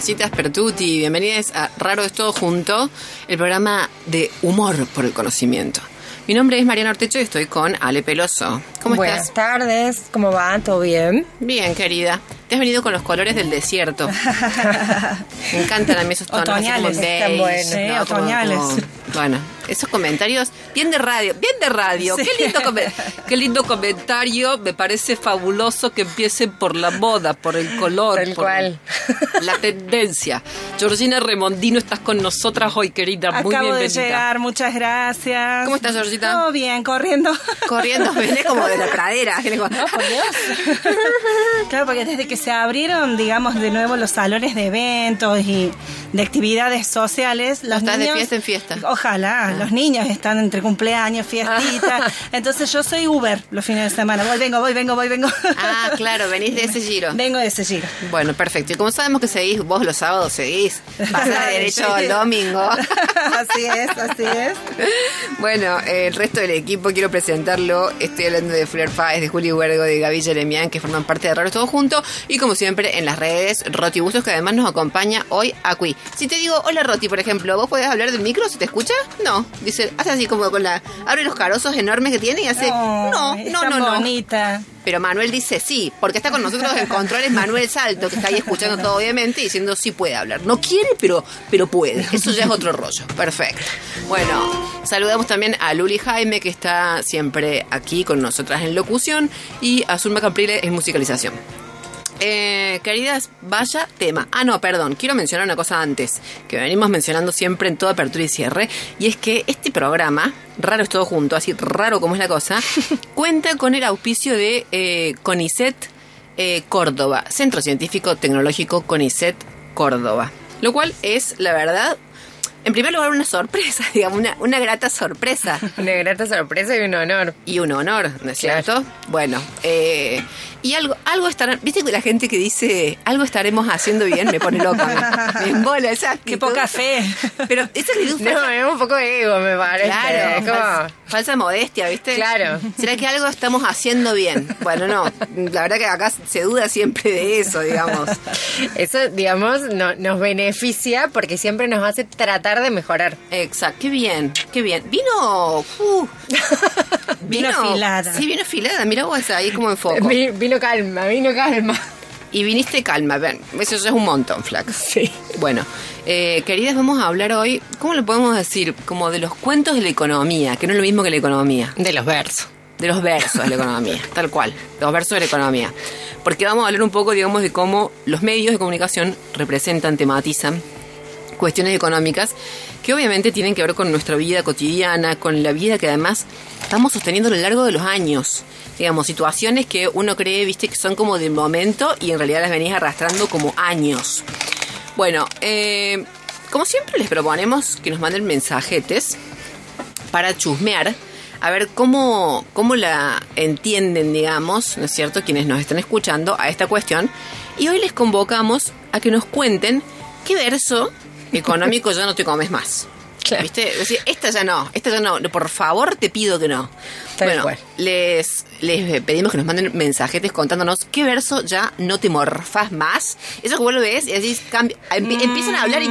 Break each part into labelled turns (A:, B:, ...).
A: Tardecitas Pertuti, bienvenidos a Raro es todo junto, el programa de humor por el conocimiento. Mi nombre es Mariana Ortecho y estoy con Ale Peloso. ¿Cómo
B: Buenas
A: estás?
B: Buenas tardes, ¿cómo va? ¿Todo bien?
A: Bien, querida. Te has venido con los colores del desierto. Me encantan a mí esos tonos.
B: Otoñales,
A: así como
B: están
A: beige,
B: buenos.
C: Sí,
A: ¿no? Como-
C: otoñales.
A: como- bueno, esos comentarios, bien de radio, bien de radio. Qué lindo, come- qué lindo comentario. Me parece fabuloso que empiecen por la moda, por el color,
B: Tal
A: por
B: cual.
A: la tendencia. Georgina Remondino, estás con nosotras hoy, querida. Muy
C: Acabo de
A: bienvenida.
C: llegar, muchas gracias.
A: ¿Cómo estás, Georgita?
C: Todo bien, corriendo.
A: Corriendo, viene como de la pradera. viene como-
C: claro, porque desde que se abrieron, digamos, de nuevo los salones de eventos y de actividades sociales, los
A: estás de fiesta en fiesta.
C: Ojalá, los niños están entre cumpleaños, fiestitas. Entonces yo soy Uber los fines de semana. Voy, vengo, voy, vengo, voy, vengo.
A: Ah, claro, venís de ese giro.
C: Vengo de ese giro.
A: Bueno, perfecto. Y como sabemos que seguís, vos los sábados seguís, de derecho al domingo.
C: así es, así es.
A: Bueno, el resto del equipo quiero presentarlo. Estoy hablando de Fleur Páez, de Juli Huergo, de Gaby Jeremian, que forman parte de Raros Todo Junto. Y como siempre, en las redes, Roti Bustos, que además nos acompaña hoy aquí. Si te digo, hola Roti, por ejemplo, ¿vos podés hablar del micro? ¿Se te escucha? No. Dice, hace así como con la. Abre los carozos enormes que tiene y hace. No,
C: es
A: no,
C: tan
A: no, no.
C: bonita.
A: Pero Manuel dice sí, porque está con nosotros en controles Manuel Salto, que está ahí escuchando todo obviamente, diciendo sí puede hablar. No quiere, pero, pero puede. Eso ya es otro rollo. Perfecto. Bueno, saludamos también a Luli Jaime, que está siempre aquí con nosotras en locución, y a Zulma Caprile en musicalización. Eh, queridas, vaya tema. Ah, no, perdón, quiero mencionar una cosa antes, que venimos mencionando siempre en toda apertura y cierre, y es que este programa, raro es todo junto, así raro como es la cosa, cuenta con el auspicio de eh, CONICET eh, Córdoba, Centro Científico Tecnológico CONICET Córdoba. Lo cual es, la verdad, en primer lugar, una sorpresa, digamos, una, una grata sorpresa
B: Una grata sorpresa y un honor.
A: y un honor, ¿no es cierto? Bueno, eh, y algo, algo estarán, viste que la gente que dice algo estaremos haciendo bien me pone loca, me, me embola esa
C: Qué poca fe.
A: Pero esa actitud
B: No,
A: falsa,
B: es un poco de ego, me parece.
A: claro,
B: Es como-
A: falsa, falsa modestia, ¿viste?
B: Claro.
A: ¿Será que algo estamos haciendo bien? Bueno, no, la verdad que acá se duda siempre de eso, digamos.
B: Eso, digamos, no- nos beneficia porque siempre nos hace tratar de mejorar.
A: Exacto, qué bien, qué bien. Vino, uh,
C: Vino afilada.
A: Sí, vino afilada, mira vos ahí como en foco.
B: Vi- Vino calma, vino calma.
A: Y viniste calma, ven, eso ya es un montón, flaca.
B: Sí.
A: Bueno, eh, queridas, vamos a hablar hoy, ¿cómo lo podemos decir? Como de los cuentos de la economía, que no es lo mismo que la economía.
B: De los versos.
A: De los versos de la economía, tal cual, de los versos de la economía. Porque vamos a hablar un poco, digamos, de cómo los medios de comunicación representan, tematizan cuestiones económicas que obviamente tienen que ver con nuestra vida cotidiana, con la vida que además estamos sosteniendo a lo largo de los años. Digamos, situaciones que uno cree, viste, que son como de momento y en realidad las venís arrastrando como años. Bueno, eh, como siempre les proponemos que nos manden mensajetes para chusmear, a ver cómo, cómo la entienden, digamos, ¿no es cierto?, quienes nos están escuchando a esta cuestión. Y hoy les convocamos a que nos cuenten qué verso económico ya no te comes más.
B: Claro.
A: ¿Viste? Decir, esta ya no, esta ya no, por favor te pido que no.
B: Tal
A: bueno,
B: cual.
A: les, les pedimos que nos manden mensajetes contándonos qué verso ya no te morfás más. Eso que vos lo ves y decís, cambia- empi- empiezan a hablar y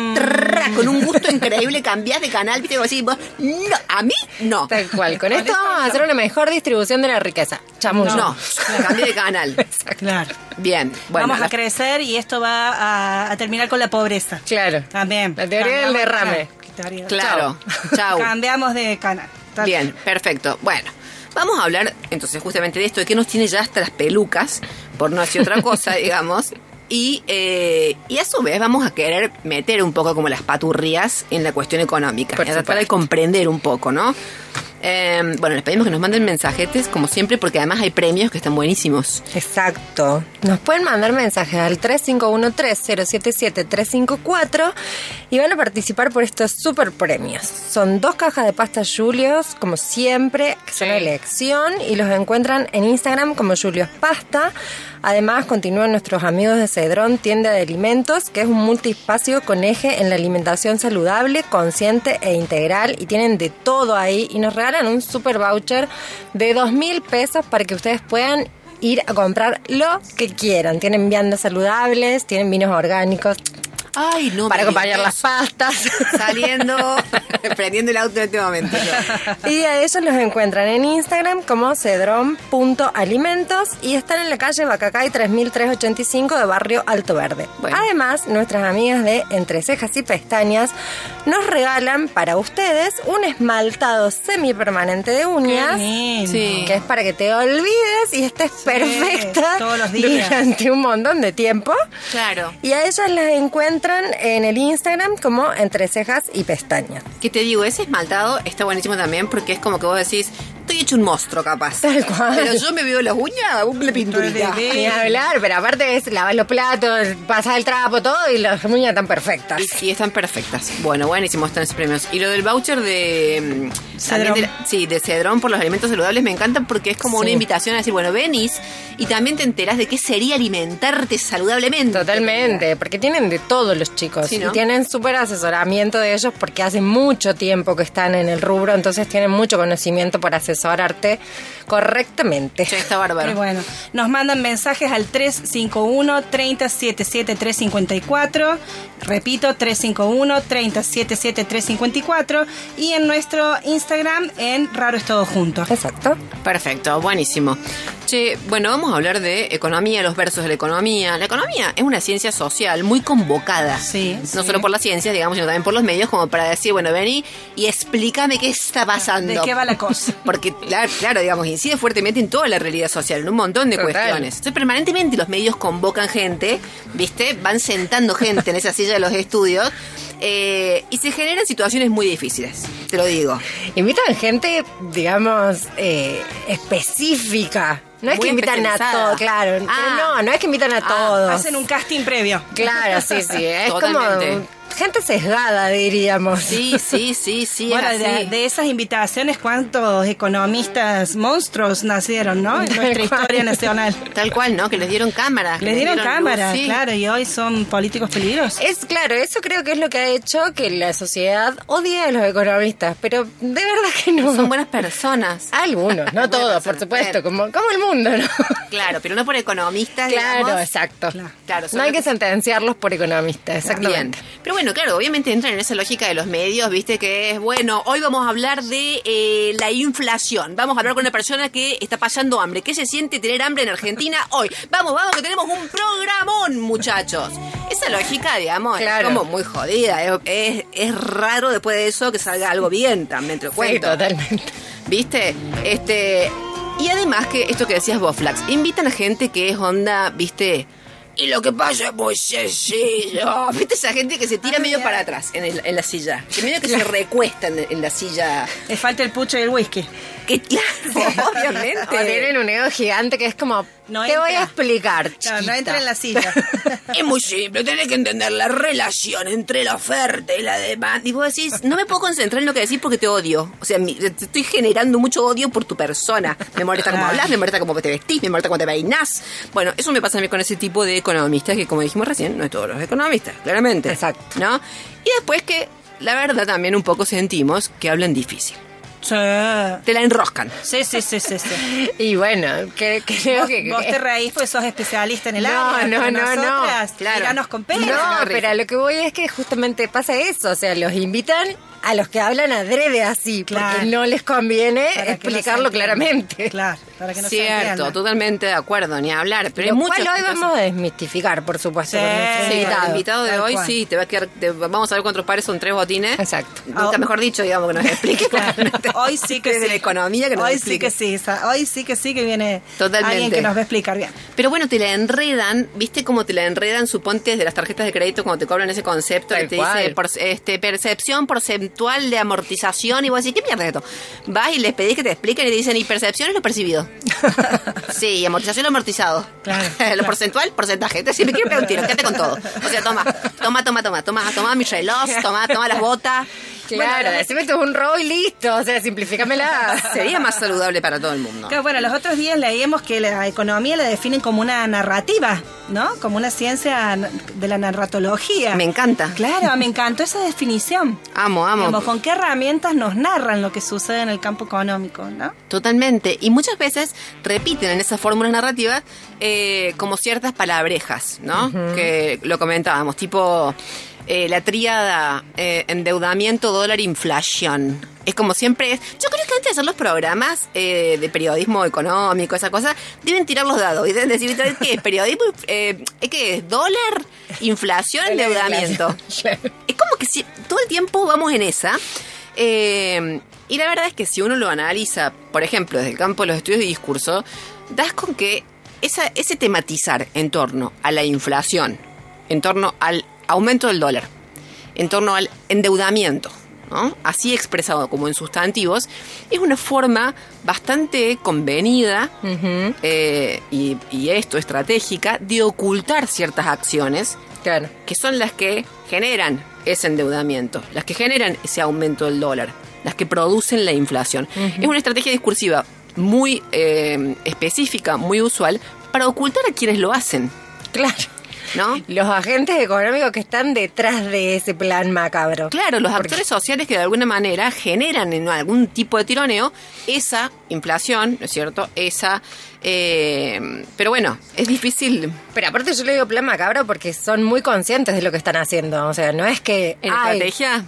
A: con un gusto increíble cambias de canal, viste, y vos decís, vos, no, a mí no.
B: Tal cual. Con esto vamos a hacer una mejor distribución de la riqueza. Chamuyo.
A: No, cambié de canal.
C: Claro.
A: Bien, bueno.
C: Vamos a crecer y esto va a, a terminar con la pobreza.
B: Claro.
C: También.
B: La teoría del
C: Cambiamos
B: derrame.
A: Claro, chau.
C: Cambiamos de canal.
A: Bien, perfecto. Bueno, Vamos a hablar entonces justamente de esto, de que nos tiene ya hasta las pelucas, por no decir otra cosa, digamos. Y, eh, y a su vez vamos a querer meter un poco como las paturrías en la cuestión económica,
B: Por
A: y a tratar de
B: supuesto.
A: comprender un poco, ¿no? Eh, bueno, les pedimos que nos manden mensajetes, como siempre, porque además hay premios que están buenísimos.
B: Exacto. Nos pueden mandar mensajes al 351-3077-354 y van a participar por estos super premios. Son dos cajas de pasta Julios, como siempre, que son
A: Sí.
B: elección y los encuentran en Instagram como Julios Pasta. Además, continúan nuestros amigos de Cedrón Tienda de Alimentos, que es un multiespacio con eje en la alimentación saludable, consciente e integral y tienen de todo ahí y nos regalan un super voucher de dos mil pesos para que ustedes puedan ir a comprar lo que quieran. Tienen viandas saludables, tienen vinos orgánicos
A: Ay, no.
B: para acompañar
A: digas
B: las pastas.
A: Saliendo, prendiendo el auto en este momento.
B: Y a ellos los encuentran en Instagram como cedrón.alimentos y están en la calle Bacacay 3385 de Barrio Alto Verde.
A: Bueno.
B: Además, nuestras amigas de Entre Cejas y Pestañas nos regalan para ustedes un esmaltado semipermanente de uñas.
A: Sí.
B: Que es para que te olvides y estés perfecta
C: todos los días.
B: durante un montón de tiempo.
A: Claro.
B: Y a ellas las encuentran en el Instagram como Entre Cejas y Pestañas.
A: Que te digo, ese esmaltado está buenísimo también porque es como que vos decís, estoy hecho un monstruo capaz.
B: Tal cual.
A: Pero yo me veo las uñas, una pinturita.
B: Ni hablar, pero aparte es lavar los platos, pasar el trapo, todo y las uñas están perfectas.
A: Y sí, están perfectas. Bueno, buenísimo están esos premios. Y lo del voucher de... mm,
C: Cedrón.
A: de sí, de Cedrón por los alimentos saludables me encanta porque es como una invitación a decir, bueno, venís y también te enterás de qué sería alimentarte saludablemente.
B: Totalmente, porque tienen de todos los chicos
A: Sí, ¿no?
B: y tienen súper asesoramiento de ellos porque hace mucho tiempo que están en el rubro, entonces tienen mucho conocimiento para asesorarte correctamente.
A: Che, está bárbaro.
C: Qué bueno. Nos mandan mensajes al 351 3077 354. Repito, 351 3077 354. Y en nuestro Instagram en Raro es Todo Junto.
B: Exacto.
A: Perfecto, buenísimo. Che, bueno, vamos a hablar de economía, los versos de la economía. La economía es una ciencia social muy convocada.
C: Sí,
A: No
C: sí.
A: solo por la ciencia, digamos, sino también por los medios, como para decir, bueno, vení y explícame qué está pasando.
C: ¿De qué va la cosa?
A: Porque, claro, claro, digamos, incide fuertemente en toda la realidad social, en un montón de
B: Total.
A: cuestiones. Entonces, permanentemente los medios convocan gente, ¿viste? Van sentando gente en esa silla de los estudios eh, y se generan situaciones muy difíciles, te lo digo.
B: Invitan gente, digamos, eh, específica. No es
A: Muy
B: que invitan a todos, claro. Pero
A: Ah.
B: no, no es que invitan a
A: Ah,
B: todos.
C: Hacen un casting previo.
B: Claro, sí, sí. Es
A: Totalmente.
B: como gente sesgada, diríamos.
A: Sí, sí, sí, sí.
C: Bueno, de, de esas invitaciones, ¿cuántos economistas monstruos nacieron, no? En
B: Tal
C: nuestra
B: cual.
C: historia nacional.
A: Tal cual, ¿no? Que les dieron cámara. que
C: Les dieron
A: luz,
C: cámara,
A: sí.
C: claro, y hoy son políticos peligrosos.
B: Es claro, eso creo que es lo que ha hecho que la sociedad odie a los economistas, pero de verdad que no.
A: Son buenas personas.
B: Algunos, no todos, por supuesto,
A: bien.
B: como, como el mundo, ¿no?
A: Claro, pero no por economistas,
B: Claro,
A: digamos.
B: exacto.
A: Claro,
B: no hay que sentenciarlos por economistas,
A: Bien.
B: exactamente.
A: Pero bueno, claro, obviamente entran en esa lógica de los medios, viste, que es, bueno, hoy vamos a hablar de eh, la inflación. Vamos a hablar con una persona que está pasando hambre. ¿Qué se siente tener hambre en Argentina hoy? Vamos, vamos, que tenemos un programón, muchachos. Esa lógica, digamos,
B: Claro.
A: es como muy jodida. Es, es- es raro después de eso que salga algo bien, también te lo
B: Sí,
A: cuento.
B: totalmente.
A: ¿Viste? Este. Y además que esto que decías vos, Flax, invitan a gente que es onda, ¿viste? Y lo que pasa es muy sencillo. ¿Viste esa gente que se tira
C: Ah,
A: medio para atrás en, el- en la silla? Que medio que se recuesta en, en la silla.
C: Le falta el pucho y el whisky.
A: Que claro, obviamente.
B: O tienen un ego gigante que es como,
C: No
B: te voy a explicar,
C: no
B: chiquita.
C: entra en la silla.
A: Es muy simple, tenés que entender la relación entre la oferta y la demanda. Y vos decís, no me puedo concentrar en lo que decís porque te odio. O sea, te estoy generando mucho odio por tu persona. Me molesta cómo hablas, me molesta cómo te vestís, me molesta cómo te peinás. Bueno, eso me pasa a mí con ese tipo de economistas que, como dijimos recién, no es todos los economistas, claramente.
B: Exacto.
A: ¿No? Y después que, la verdad, también un poco sentimos que hablan difícil.
C: Sí.
A: Te la enroscan.
C: Sí, sí, sí, sí, sí.
B: Y bueno, que, creo
C: Vos,
B: que...
C: vos te reís pues sos especialista en el
B: No,
C: área.
B: no, no, no.
A: Claro.
C: con
A: No,
C: pena.
B: No, pero a lo que voy es que justamente pasa eso, o sea, los invitan a los que hablan adrede así,
C: Claro.
B: porque no les conviene
C: Para
B: explicarlo claramente.
C: Claro. Para que no se
A: Cierto, totalmente de acuerdo, ni hablar. Pero
B: Lo cual hoy vamos a desmistificar, por supuesto,
C: Sí,
A: Sí,
B: invitado.
A: el invitado de
C: Tal
A: hoy
C: cual.
A: sí, te va a quedar, te- vamos a ver cuántos pares son tres botines.
B: Exacto.
A: Nunca
C: Ah,
A: mejor dicho, digamos, que nos explique.
C: Hoy sí que sí.
A: la economía que nos
C: Hoy
A: explique.
C: sí que sí. Hoy sí que sí que viene
A: Totalmente.
C: alguien que nos va a explicar bien.
A: Pero bueno, te la enredan, ¿viste cómo te la enredan, suponte, desde las tarjetas de crédito cuando te cobran ese concepto
B: Tal
A: que te
B: cual.
A: dice por- este, percepción porcentual de amortización y vos decís, ¿qué mierda es esto? Vas y les pedís que te expliquen y te dicen, y percepción es lo percibido. sí, amortización amortizado.
C: Claro,
A: lo
C: claro.
A: porcentual, porcentaje. Entonces, si me quiero pegar un tiro, quédate con todo. O sea, toma, toma, toma, toma, toma, toma mi reloj, toma, toma las botas.
B: Claro,
A: Bueno,
B: decime tú un robo y listo. O sea, simplifícamela.
A: sería más saludable para todo el mundo.
C: Claro, bueno, los otros días leíamos que la economía la definen como una narrativa, ¿no? Como una ciencia de la narratología.
A: Me encanta.
C: Claro, me encantó esa definición.
A: Amo, amo.
C: Digamos, con qué herramientas nos narran lo que sucede en el campo económico, ¿no?
A: Totalmente. Y muchas veces repiten en esas fórmulas narrativas eh, como ciertas palabrejas, ¿no? Que lo comentábamos, tipo eh, la tríada eh, endeudamiento, dólar, inflación. Es como siempre es. Yo creo que antes de hacer los programas eh, de periodismo económico, esa cosa, deben tirar los dados y deben decir, ¿qué es? ¿Periodismo? Eh, ¿Qué es? ¿Dólar? ¿Inflación? ¿Endeudamiento? Es como que si, todo el tiempo vamos en esa. Y la verdad es que si uno lo analiza, por ejemplo, desde el campo de los estudios de discurso, das con que esa, ese tematizar en torno a la inflación, en torno al aumento del dólar, en torno al endeudamiento, ¿no? así expresado como en sustantivos, es una forma bastante convenida eh, y, y esto estratégica de ocultar ciertas acciones
B: Claro.
A: que son las que generan ese endeudamiento, las que generan ese aumento del dólar, las que producen la inflación. Es una estrategia discursiva muy eh, específica, muy usual, para ocultar a quienes lo hacen,
B: Claro.
A: ¿No?
B: Los agentes económicos que están detrás de ese plan macabro.
A: Claro, los actores sociales que de alguna manera generan en algún tipo de tironeo esa inflación, ¿no es cierto? Esa... eh, pero bueno, es difícil
B: Pero aparte yo le digo plan macabro porque son muy conscientes de lo que están haciendo. O sea, no es que...
A: ¿En
B: ay,
A: estrategia?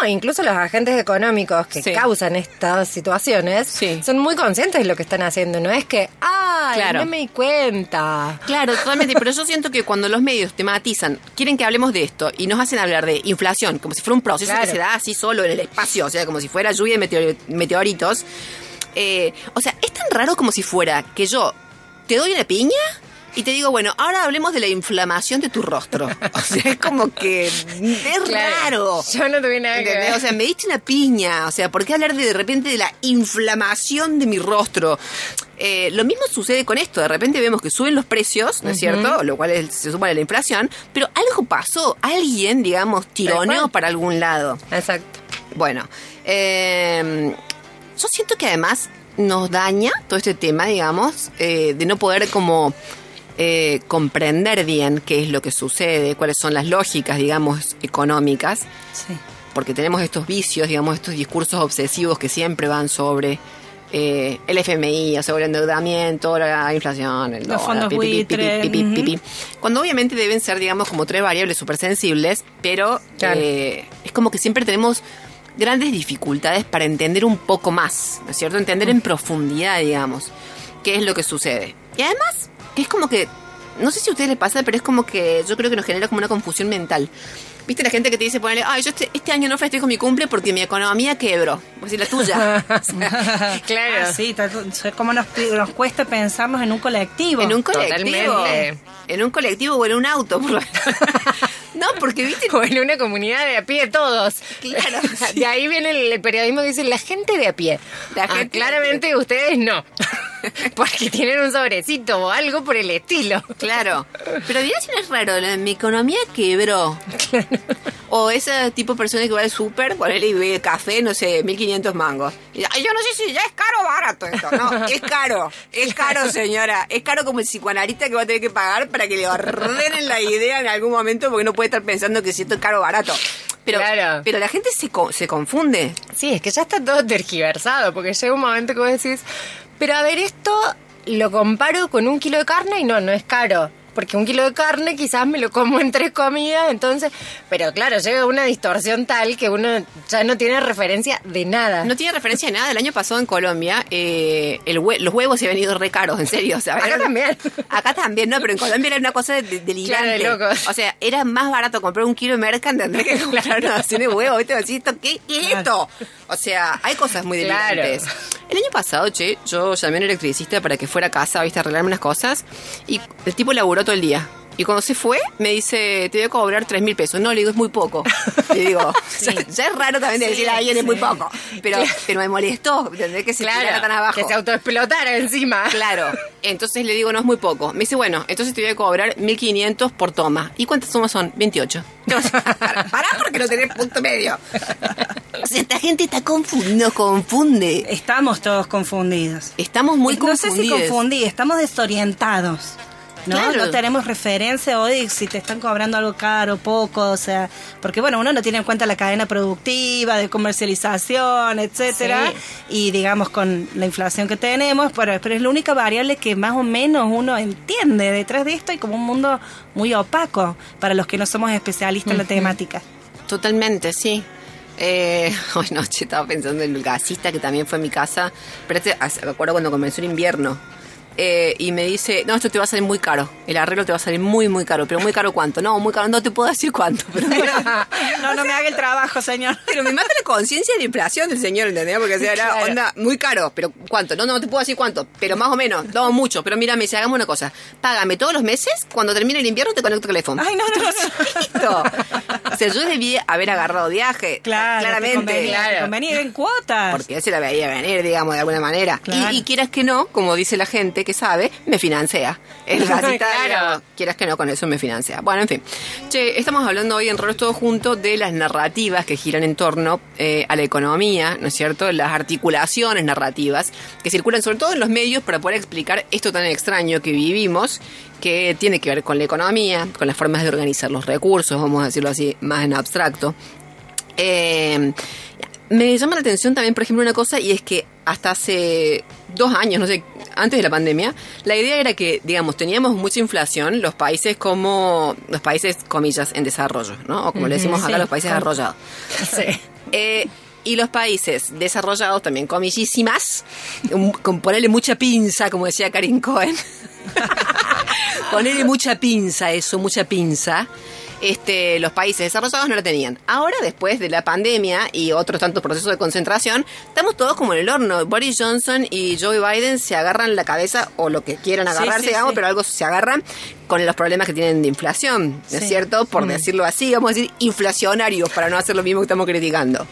B: no, incluso los agentes económicos que
A: Sí.
B: causan estas situaciones
A: Sí.
B: son muy conscientes de lo que están haciendo. No es que, ay,
A: Claro.
B: no me di cuenta.
A: Claro, totalmente. Pero yo siento que cuando los medios tematizan, quieren que hablemos de esto y nos hacen hablar de inflación, como si fuera un proceso
B: Claro.
A: que se da así solo en el espacio, o sea, como si fuera lluvia de meteor- meteoritos. Eh, o sea, es tan raro como si fuera que yo te doy una piña y te digo, bueno, ahora hablemos de la inflamación de tu rostro. O sea, es como que es raro.
B: Yo no tuve nada que ver.
A: O sea, me diste una piña. O sea, ¿por qué hablar de, de repente de la inflamación de mi rostro? Eh, lo mismo sucede con esto. De repente vemos que suben los precios, ¿no es cierto? Lo cual es- se suma a la inflación. Pero algo pasó. Alguien, digamos, tironeó para algún lado.
B: Exacto.
A: Bueno, eh, yo siento que además nos daña todo este tema, digamos, eh, de no poder como eh, comprender bien qué es lo que sucede, cuáles son las lógicas, digamos, económicas
C: Sí.
A: porque tenemos estos vicios, digamos, estos discursos obsesivos que siempre van sobre eh, el FMI, sobre el endeudamiento, la inflación, el
C: Los
A: dólar,
C: fondos
A: pi, pi, pi, pi,
C: buitre,
A: pi, pi, pi, pi.
C: ujú.
A: Cuando obviamente deben ser, digamos, como tres variables súper sensibles, pero
B: Claro.
A: eh, es como que siempre tenemos grandes dificultades para entender un poco más, ¿no es cierto? Entender en profundidad, digamos, qué es lo que sucede. Y además, que es como que, no sé si a ustedes les pasa, pero es como que yo creo que nos genera como una confusión mental. ¿Viste la gente que te dice, ponele, ay, yo este, este año no festejo mi cumple porque mi economía quebró? Pues si la tuya.
B: Claro.
C: Ah, sí, como nos, nos cuesta pensarnos en un colectivo.
A: en un colectivo.
B: Totalmente.
A: En un colectivo o en un auto. por- no, porque, viste,
B: O en una comunidad de a pie todos.
A: Claro, sí.
B: De ahí viene el, periodismo que dice la gente de a pie.
A: La
B: Ah,
A: gente
B: claramente ustedes no. Porque tienen un sobrecito o algo por el estilo.
A: Claro. Pero dirás si no es raro, la- mi economía quebró. O ese tipo de persona que va al súper, ponele y ve café, no sé, 1500 mangos. Y dice, "Ay, yo no sé si ya es caro o barato esto. No, es caro. Es caro, señora. Es caro como el psicoanalista que va a tener que pagar para que le ordenen la idea en algún momento porque no puede estar pensando que si esto es caro o barato. Pero,
B: Claro.
A: pero la gente se, co- se confunde.
B: Sí, es que ya está todo tergiversado, porque llega un momento que vos decís, pero a ver, esto lo comparo con un kilo de carne y no, no es caro. Porque un kilo de carne quizás me lo como en tres comidas, entonces, pero claro, llega una distorsión tal que uno ya no tiene referencia de nada.
A: No tiene referencia de nada. El año pasado en Colombia, eh, el hue- los huevos se habían ido re caros, en serio. O sea,
B: Acá
A: era-
B: también.
A: Acá también, no, pero en Colombia era una cosa de- delirante.
B: Claro, de locos.
A: O sea, era más barato comprar un kilo de merca tendré que comprar una de huevos. ¿Viste? ¿esto ¿Qué, qué es esto? O sea, hay cosas muy
B: Claro.
A: delirantes. El año pasado, che, yo llamé a un electricista para que fuera a casa, viste, a arreglarme unas cosas. Y el tipo laburó todo el día. Y cuando se fue, me dice, te voy a cobrar tres mil pesos. No, le digo, es muy poco. Le digo, ya, ya es raro también de decir a alguien es muy poco. Pero, pero me molestó. Que se tirara tan abajo.
B: que se autoexplotara encima.
A: Claro. Entonces le digo, no es muy poco. Me dice, bueno, entonces te voy a cobrar 1500 por toma. ¿Y cuántas tomas son? 28. Pará, pará porque no tenés punto medio. O sea, esta gente está confu- nos confunde.
C: Estamos todos confundidos.
A: Estamos muy
C: no sé si
A: confundidos.
C: confundí, estamos desorientados. ¿No?
A: Claro.
C: no tenemos referencia hoy si te están cobrando algo caro, poco, o sea, porque bueno, uno no tiene en cuenta la cadena productiva, de comercialización, etcétera, y digamos con la inflación que tenemos, pero, pero es la única variable que más o menos uno entiende detrás de esto y como un mundo muy opaco para los que no somos especialistas en la temática.
A: Totalmente, sí. Eh, ay, no, che, estaba pensando en el gasista que también fue a mi casa. Pero este, me acuerdo cuando comenzó el invierno. Eh, y me dice, no, esto te va a salir muy caro. El arreglo te va a salir muy, muy caro. ¿Pero muy caro cuánto? No, muy caro. No te puedo decir cuánto. Pero,
C: No, no me haga el trabajo, señor.
A: pero me mata la conciencia de la inflación del señor, ¿entendés? Porque o sea, era
B: Claro.
A: onda muy caro. ¿Pero cuánto? No, no te puedo decir cuánto. Pero más o menos. No, mucho. Pero mira, me dice, hagamos una cosa. Págame todos los meses. Cuando termine el invierno te conecto el teléfono.
C: Ay, no, no, no.
A: O sea, yo debí haber agarrado viaje.
C: Claro, te
A: claramente.
C: convenía, en cuotas.
A: Porque él se la veía venir, digamos, de alguna manera.
C: Claro.
A: Y, y quieras que no, como dice la gente que sabe, me financia. El
B: Claro.
A: quieras que no, con eso me financia. Bueno, en fin. Che, estamos hablando hoy en Roles Todo Junto de las narrativas que giran en torno eh, a la economía, ¿no es cierto? Las articulaciones narrativas que circulan sobre todo en los medios para poder explicar esto tan extraño que vivimos, que tiene que ver con la economía, con las formas de organizar los recursos, vamos a decirlo así, más en abstracto. Eh, me llama la atención también, por ejemplo, una cosa, y es que hasta hace dos años, no sé, antes de la pandemia, la idea era que, digamos, teníamos mucha inflación los países como, los países, comillas, en desarrollo, ¿no? O como le decimos acá, los países desarrollados.
B: Sí.
A: Eh, y los países desarrollados también, comillísimas, con ponerle mucha pinza, como decía Karin Cohen. ponerle mucha pinza, eso, mucha pinza. Este, los países desarrollados no la tenían. Ahora, después de la pandemia y otros tantos procesos de concentración, estamos todos como en el horno. Boris Johnson y Joe Biden se agarran la cabeza, o lo que quieran agarrarse,
C: sí,
A: digamos,
C: sí.
A: pero algo se agarran con los problemas que tienen de inflación, ¿no es cierto? Por decirlo así, vamos a decir inflacionarios, para no hacer lo mismo que estamos criticando.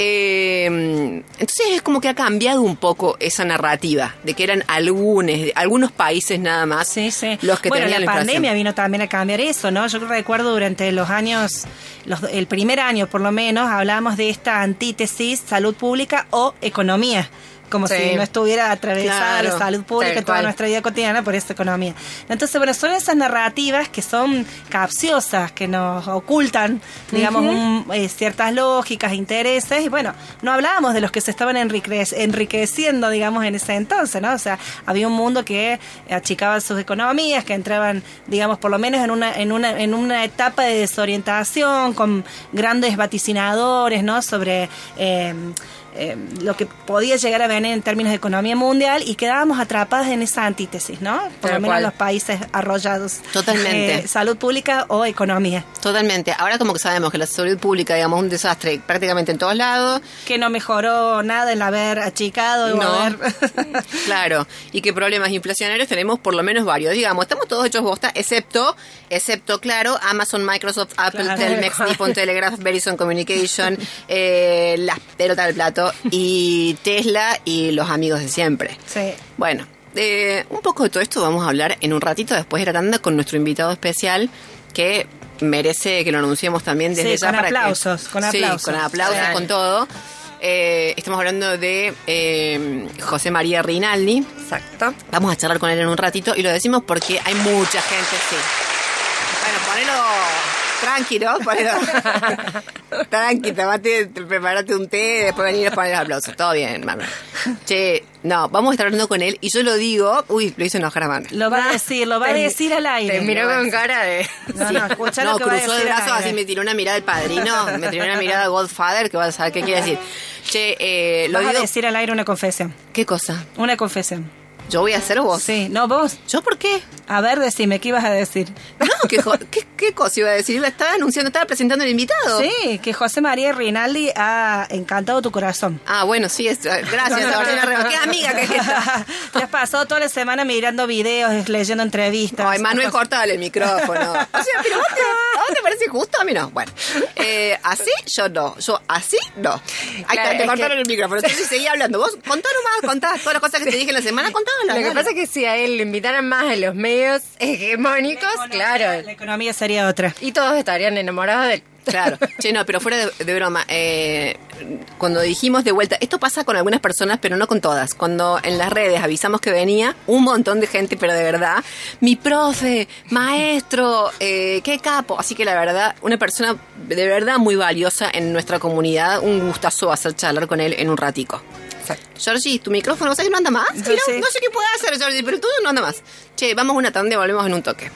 A: Eh, entonces es como que ha cambiado un poco esa narrativa de que eran algunos, algunos países nada más
C: Sí, sí.
A: los que
C: bueno,
A: tenían
C: la
A: la,
C: pandemia vino también a cambiar eso, ¿no? Yo recuerdo durante los años, los- el primer año por lo menos, hablábamos de esta antítesis salud pública o economía. Como
B: Sí.
C: si no estuviera atravesada
A: Claro,
C: la salud pública
B: tal
C: toda nuestra vida cotidiana por esta economía. Entonces, bueno, son esas narrativas que son capciosas, que nos ocultan, digamos, un- eh, ciertas lógicas, intereses. Y bueno, no hablábamos de los que se estaban enrique- enriqueciendo, digamos, en ese entonces, ¿no? O sea, había un mundo que achicaba sus economías, que entraban, digamos, por lo menos en una, en una, en una etapa de desorientación, con grandes vaticinadores, ¿no? Sobre eh, eh, lo que podía llegar a venir en términos de economía mundial y quedábamos atrapadas en esa antítesis, ¿no? Por
B: Tal
C: lo menos
B: cual.
C: los países arrollados.
A: Totalmente.
C: Eh, salud pública o economía.
A: Totalmente. Ahora como que sabemos que la salud pública, digamos, es un desastre prácticamente en todos lados.
C: Que no mejoró nada el haber achicado
A: No.
C: haber...
A: claro, y que problemas inflacionarios tenemos por lo menos varios. Digamos, estamos todos hechos bosta, excepto, excepto, claro, Amazon, Microsoft, Apple,
C: Claro.
A: Telmex, Nippon Telegraph, Verizon Communication, eh, la pelota del plato, y Tesla y los amigos de siempre.
C: sí.
A: Bueno, eh, un poco de todo esto vamos a hablar en un ratito después de la tanda con nuestro invitado especial que merece que lo anunciemos también desde
C: Sí,
A: ya
C: con
A: para que-
C: aplausos, con
A: Sí,
C: aplausos.
A: con aplausos,
B: Sí.
A: con todo. Eh, estamos hablando de eh, José María Rinaldi.
B: Exacto.
A: Vamos a charlar con él en un ratito y lo decimos porque hay mucha gente, sí. Bueno, ponelo. Tranqui, ¿no? Tranqui, tomate, prepárate un té, después venir a poner los aplausos. Todo bien, Manuel. Che, no, vamos a estar hablando con él y yo lo digo. Uy, lo hice enojar a Manuel.
C: Lo va a decir, lo va a decir al aire.
B: Te miró con cara de.
C: No, no, lo que va a
A: cruzó
C: decir
A: el brazo así, me tiró una mirada del padrino, me tiró una mirada Godfather, que vas a saber qué quiere decir. Che, eh, lo
C: Vas a
A: digo.
C: decir al aire una confesión.
A: ¿Qué cosa?
C: Una confesión.
A: ¿Yo voy a hacer vos?
C: Sí, no vos.
A: ¿Yo por qué?
C: A ver, decime, ¿qué ibas a decir?
A: No, ¿qué, qué, qué cosa iba a decir? Estaba anunciando, estaba presentando al invitado.
C: Sí, que José María Rinaldi ha encantado tu corazón.
A: Ah, bueno, sí, es- gracias, Remo. Qué amiga que es esta.
C: Te has pasado toda la semana mirando videos, leyendo entrevistas.
A: Ay, Manuel, cortale el micrófono. O sea, pero vos te, ¿a vos te parece justo? A mí no. Bueno, eh, así yo no. Yo así no. Ahí
B: Claro,
A: te, cortaron
B: que-
A: el micrófono. Entonces seguí hablando. Vos contá nomás, contá todas las cosas que te dije en la semana, contálas.
B: Lo que pasa es que si a él le invitaran más a los medios hegemónicos,
C: La
B: claro.
C: economía sería otra.
B: Y todos estarían enamorados de él.
A: Claro, che, no, pero fuera de, de broma, eh, cuando dijimos de vuelta, esto pasa con algunas personas, pero no con todas. Cuando en las redes avisamos que venía, un montón de gente, pero de verdad, mi profe, maestro, eh, qué capo. Así que la verdad, una persona de verdad muy valiosa en nuestra comunidad, un gustazo hacer charlar con él en un ratico. Georgie, tu micrófono, ¿sabes que no anda más?
C: Yo
A: Mira,
C: sé.
A: no sé qué puede hacer, Georgie, pero tuyo no anda más. Che, vamos a una tanda y volvemos en un toque.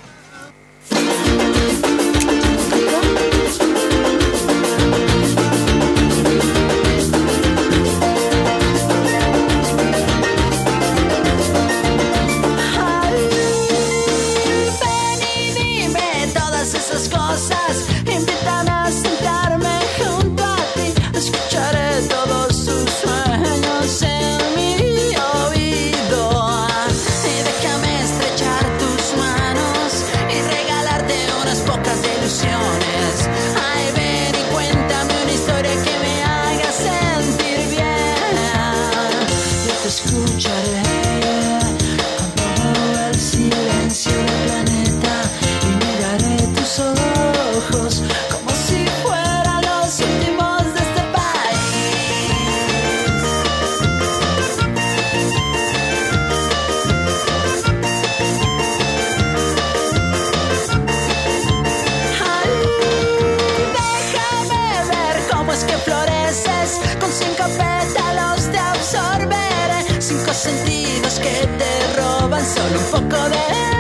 D: Roban solo un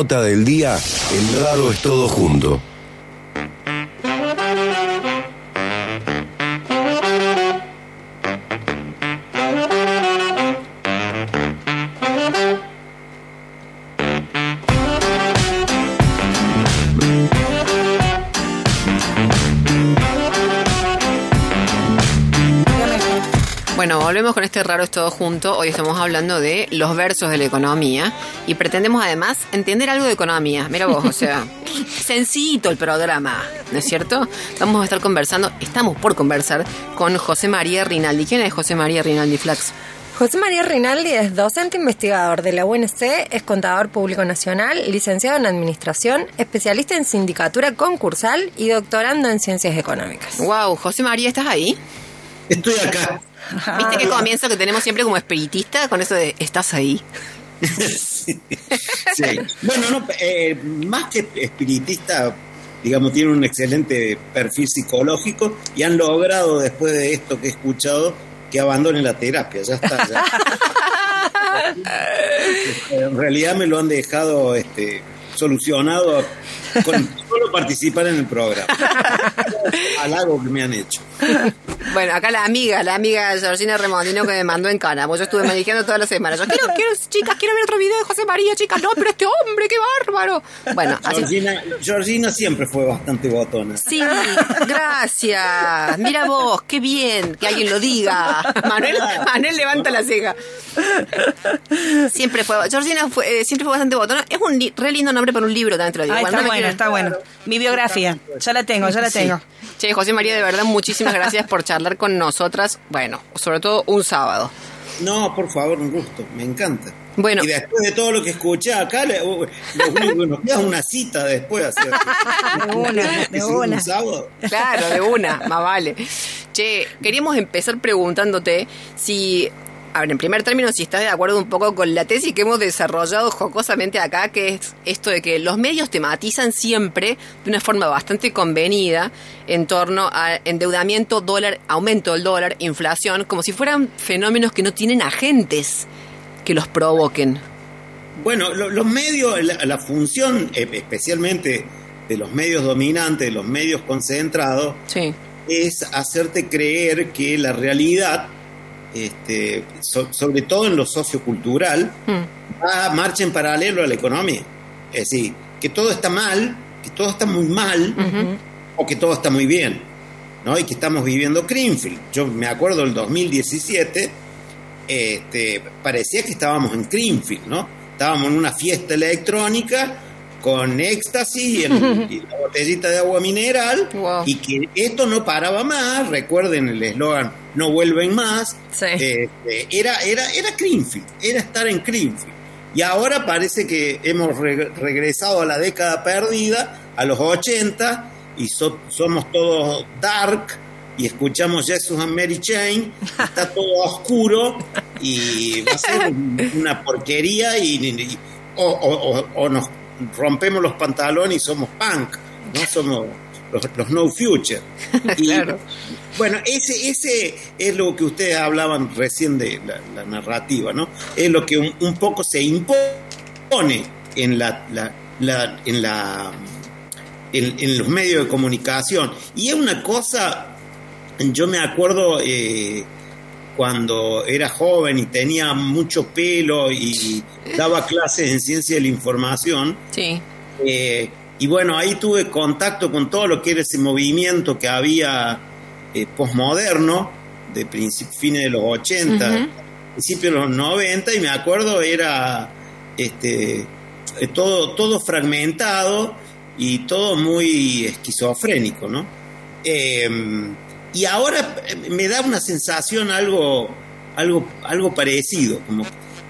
E: nota del día, el raro es todo junto.
A: Volvemos con este raro es todo junto. Hoy estamos hablando de los versos de la economía y pretendemos además entender algo de economía. Mira vos, o sea, sencillito el programa, ¿no es cierto? Vamos a estar conversando, estamos por conversar con José María Rinaldi. ¿Quién es José María Rinaldi Flax?
B: José María Rinaldi es docente investigador de la UNC, es contador público nacional, licenciado en administración, especialista en sindicatura concursal y doctorando en ciencias económicas.
A: Wow, José María, ¿estás ahí?
F: Estoy acá.
A: ¿Viste qué comienzo que tenemos siempre como espiritista con eso de estás ahí?
F: sí. Sí. Bueno, no, eh, más que espiritista, digamos, tiene un excelente perfil psicológico y han logrado, después de esto que he escuchado, que abandone la terapia. Ya está. ya. En realidad me lo han dejado este, solucionado con solo participar en el programa. Halago que me han hecho.
A: Bueno, acá la amiga, la amiga Georgina Remondino que me mandó en cana. Pues yo estuve manejando toda la semana. Yo quiero, quiero, chicas, quiero ver otro video de José María, chicas. No, pero este hombre, qué bárbaro. Bueno, así.
F: Georgina, Georgina siempre fue bastante botona.
A: Sí, gracias. Mira vos, qué bien que alguien lo diga. Manuel, Manuel levanta la ceja. Siempre fue, Georgina fue, eh, siempre fue bastante botona. Es un re lindo nombre para un libro, también te lo digo. Me
C: bueno, está bueno. Mi biografía. Ya la tengo, ya la tengo.
A: Che, José María, de verdad, muchísimas gracias por charlar con nosotras. Bueno, sobre todo un sábado.
F: No, por favor, un gusto, me encanta.
A: Bueno.
F: Y después de todo lo que escuché acá, le- uh, lo único que nos queda es una cita después. Hacer.
C: De una, de una.
F: Un sábado.
A: Claro, de una, más vale. Che, queríamos empezar preguntándote si, a ver, en primer término, si estás de acuerdo un poco con la tesis que hemos desarrollado jocosamente acá, que es esto de que los medios tematizan siempre de una forma bastante convenida en torno a endeudamiento, dólar, aumento del dólar, inflación, como si fueran fenómenos que no tienen agentes que los provoquen.
F: Bueno, lo- los medios, la, la función eh, especialmente de los medios dominantes, de los medios concentrados,
A: Sí.
F: es hacerte creer que la realidad, este, so- sobre todo en lo sociocultural,
A: Mm.
F: va, marcha en paralelo a la economía. Es decir, que todo está mal, que todo está muy mal, o que todo está muy bien, ¿no? Y que estamos viviendo Greenfield. Yo me acuerdo del 2017, este, parecía que estábamos en Greenfield, ¿no? Estábamos en una fiesta electrónica con éxtasis y, la botellita de agua mineral
A: Wow.
F: y que esto no paraba más, recuerden el eslogan no vuelven más,
B: Sí.
F: este, era, era, era Greenfield, era estar en Greenfield. Y ahora parece que hemos re- regresado a la década perdida, a los 80, y so- somos todos dark, y escuchamos Jesus and Mary Chain, está todo oscuro, y va a ser un- una porquería, y, y- o- o- o nos rompemos los pantalones y somos punk, no somos los, los no future. Y,
A: Claro.
F: bueno, ese, ese es lo que ustedes hablaban recién de la, la narrativa, ¿no? Es lo que un, un poco se impone en la, la- la- en la en, en los medios de comunicación. Y es una cosa, yo me acuerdo eh, cuando era joven y tenía mucho pelo y daba clases en ciencia de la información.
A: Sí.
F: Eh, y bueno, ahí tuve contacto con todo lo que era ese movimiento que había eh, posmoderno, de fines de los 80, principios de los 90, y me acuerdo era este, eh, todo, todo fragmentado y todo muy esquizofrénico, ¿no? Eh, y ahora eh, me da una sensación algo, algo, algo parecido, como,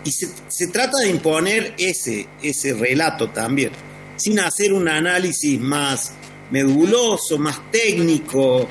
F: y se, se trata de imponer ese, ese relato también, sin hacer un análisis más meduloso, más técnico,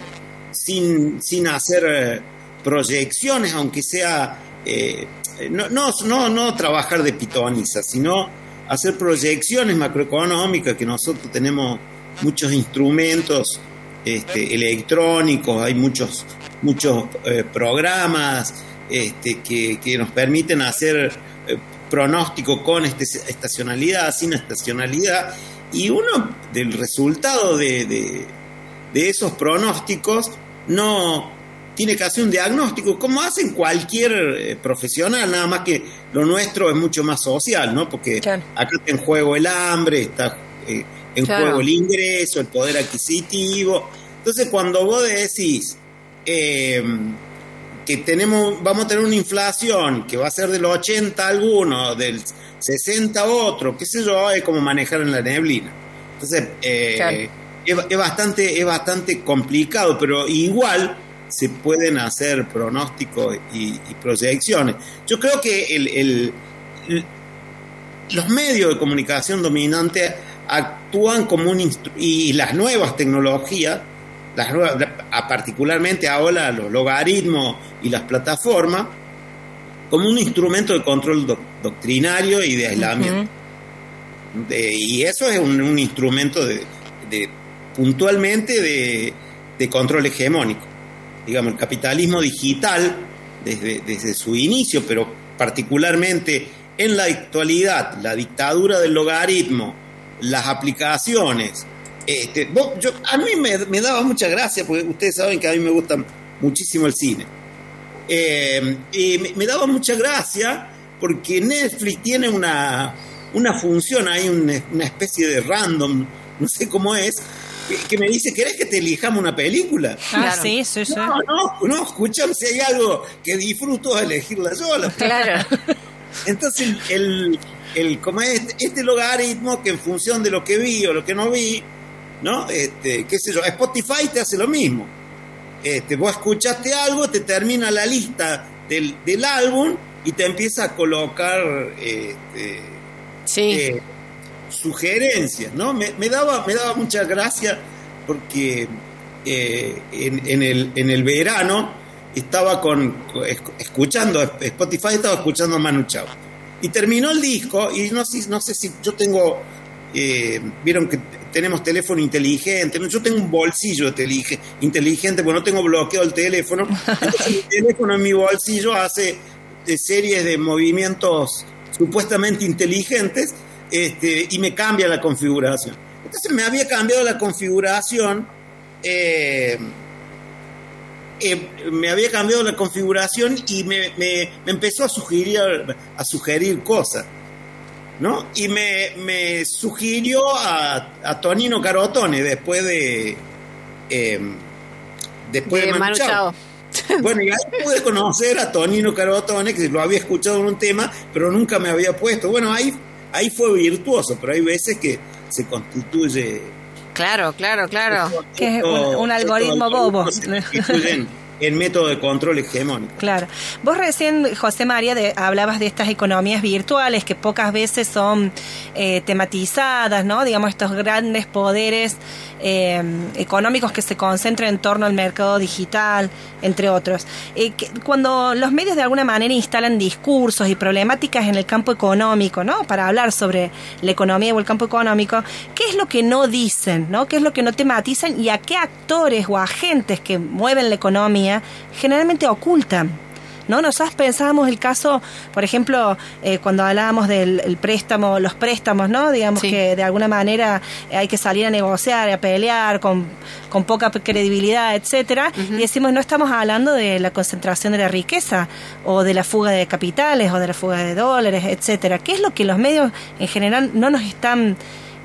F: sin, sin hacer eh, proyecciones, aunque sea, eh, no, no, no, no trabajar de pitoniza, sino hacer proyecciones macroeconómicas, que nosotros tenemos muchos instrumentos este, electrónicos, hay muchos, muchos eh, programas este, que, que nos permiten hacer eh, pronóstico con este- estacionalidad, sin estacionalidad, y uno del resultado de, de- de esos pronósticos no tiene que hacer un diagnóstico, como hacen cualquier eh, profesional, nada más que lo nuestro es mucho más social, ¿no? Porque
B: Claro.
F: acá está en juego el hambre, está eh, en
A: Claro.
F: juego el ingreso, el poder adquisitivo. Entonces, cuando vos decís eh, que tenemos, vamos a tener una inflación que va a ser del 80 alguno, del 60 otro, qué sé yo, es como manejar en la neblina. Entonces, eh,
B: Claro.
F: es, es bastante, es bastante complicado, pero igual se pueden hacer pronósticos y, y proyecciones. Yo creo que el, el- el- los medios de comunicación dominantes actúan como un y las nuevas tecnologías, las nuevas, a- particularmente ahora los logaritmos y las plataformas, como un instrumento de control doc- doctrinario y de aislamiento. De- y eso es un, un instrumento de, de- puntualmente de, de control hegemónico. Digamos, el capitalismo digital, desde, desde su inicio, pero particularmente en la actualidad, la dictadura del logaritmo, las aplicaciones. Este, vos- yo, a mí me, me daba mucha gracia, porque ustedes saben que a mí me gusta muchísimo el cine. Eh, y me, me daba mucha gracia porque Netflix tiene una, una función ahí, una, una especie de random, no sé cómo es, que, que me dice, ¿querés que te elijamos una película?
C: Ah,
A: Claro.
C: sí, sí, sí.
F: No, no, no, escuchame, si hay algo que disfruto es elegirla yo. la
A: Claro.
F: entonces, el, el, como es este, este logaritmo que en función de lo que vi o lo que no vi, ¿no? Este, qué sé yo, Spotify te hace lo mismo. Este, vos escuchaste algo, te termina la lista del, del álbum y te empieza a colocar este,
A: Sí.
F: eh, sugerencias, ¿no? Me, me daba, me daba mucha gracia porque eh, en, en el, en el verano estaba con, con- esc- escuchando Spotify, estaba escuchando a Manu Chao. Y terminó el disco y no sé, si yo tengo, eh, vieron que tenemos teléfono inteligente, yo tengo un bolsillo intelige- inteligente, porque no tengo bloqueado el teléfono. Entonces el teléfono en mi bolsillo hace eh, series de movimientos supuestamente inteligentes este, y me cambia la configuración. Entonces me había cambiado la configuración, eh, eh, me había cambiado la configuración y me, me- me empezó a sugerir, a sugerir cosas. ¿no? Y me, me sugirió a, a Tonino Carotone después de. eh, después de,
A: de Manu Chao.
F: Bueno, y ahí pude conocer a Tonino Carotone, que lo había escuchado en un tema, pero nunca me había puesto. Bueno, ahí, ahí fue virtuoso, pero hay veces que se constituye.
A: Claro, claro, claro.
C: Que es un- un algoritmo bobo.
F: En método de control hegemónico.
C: Claro. Vos recién, José María, hablabas de estas economías virtuales que pocas veces son eh, tematizadas, ¿no? Digamos, estos grandes poderes eh, económicos que se concentran en torno al mercado digital, entre otros. Eh, cuando los medios de alguna manera instalan discursos y problemáticas en el campo económico, ¿no? Para hablar sobre la economía o el campo económico, ¿qué es lo que no dicen, ¿no? ¿Qué es lo que no tematizan y a qué actores o agentes que mueven la economía generalmente ocultan? ¿No? Nosotros pensábamos el caso, por ejemplo, eh, cuando hablábamos del el préstamo, los préstamos, ¿no? Digamos
A: Sí.
C: que de alguna manera hay que salir a negociar, a pelear con, con poca credibilidad, etcétera, y decimos no estamos hablando de la concentración de la riqueza o de la fuga de capitales o de la fuga de dólares, etcétera. ¿Qué es lo que los medios en general no nos están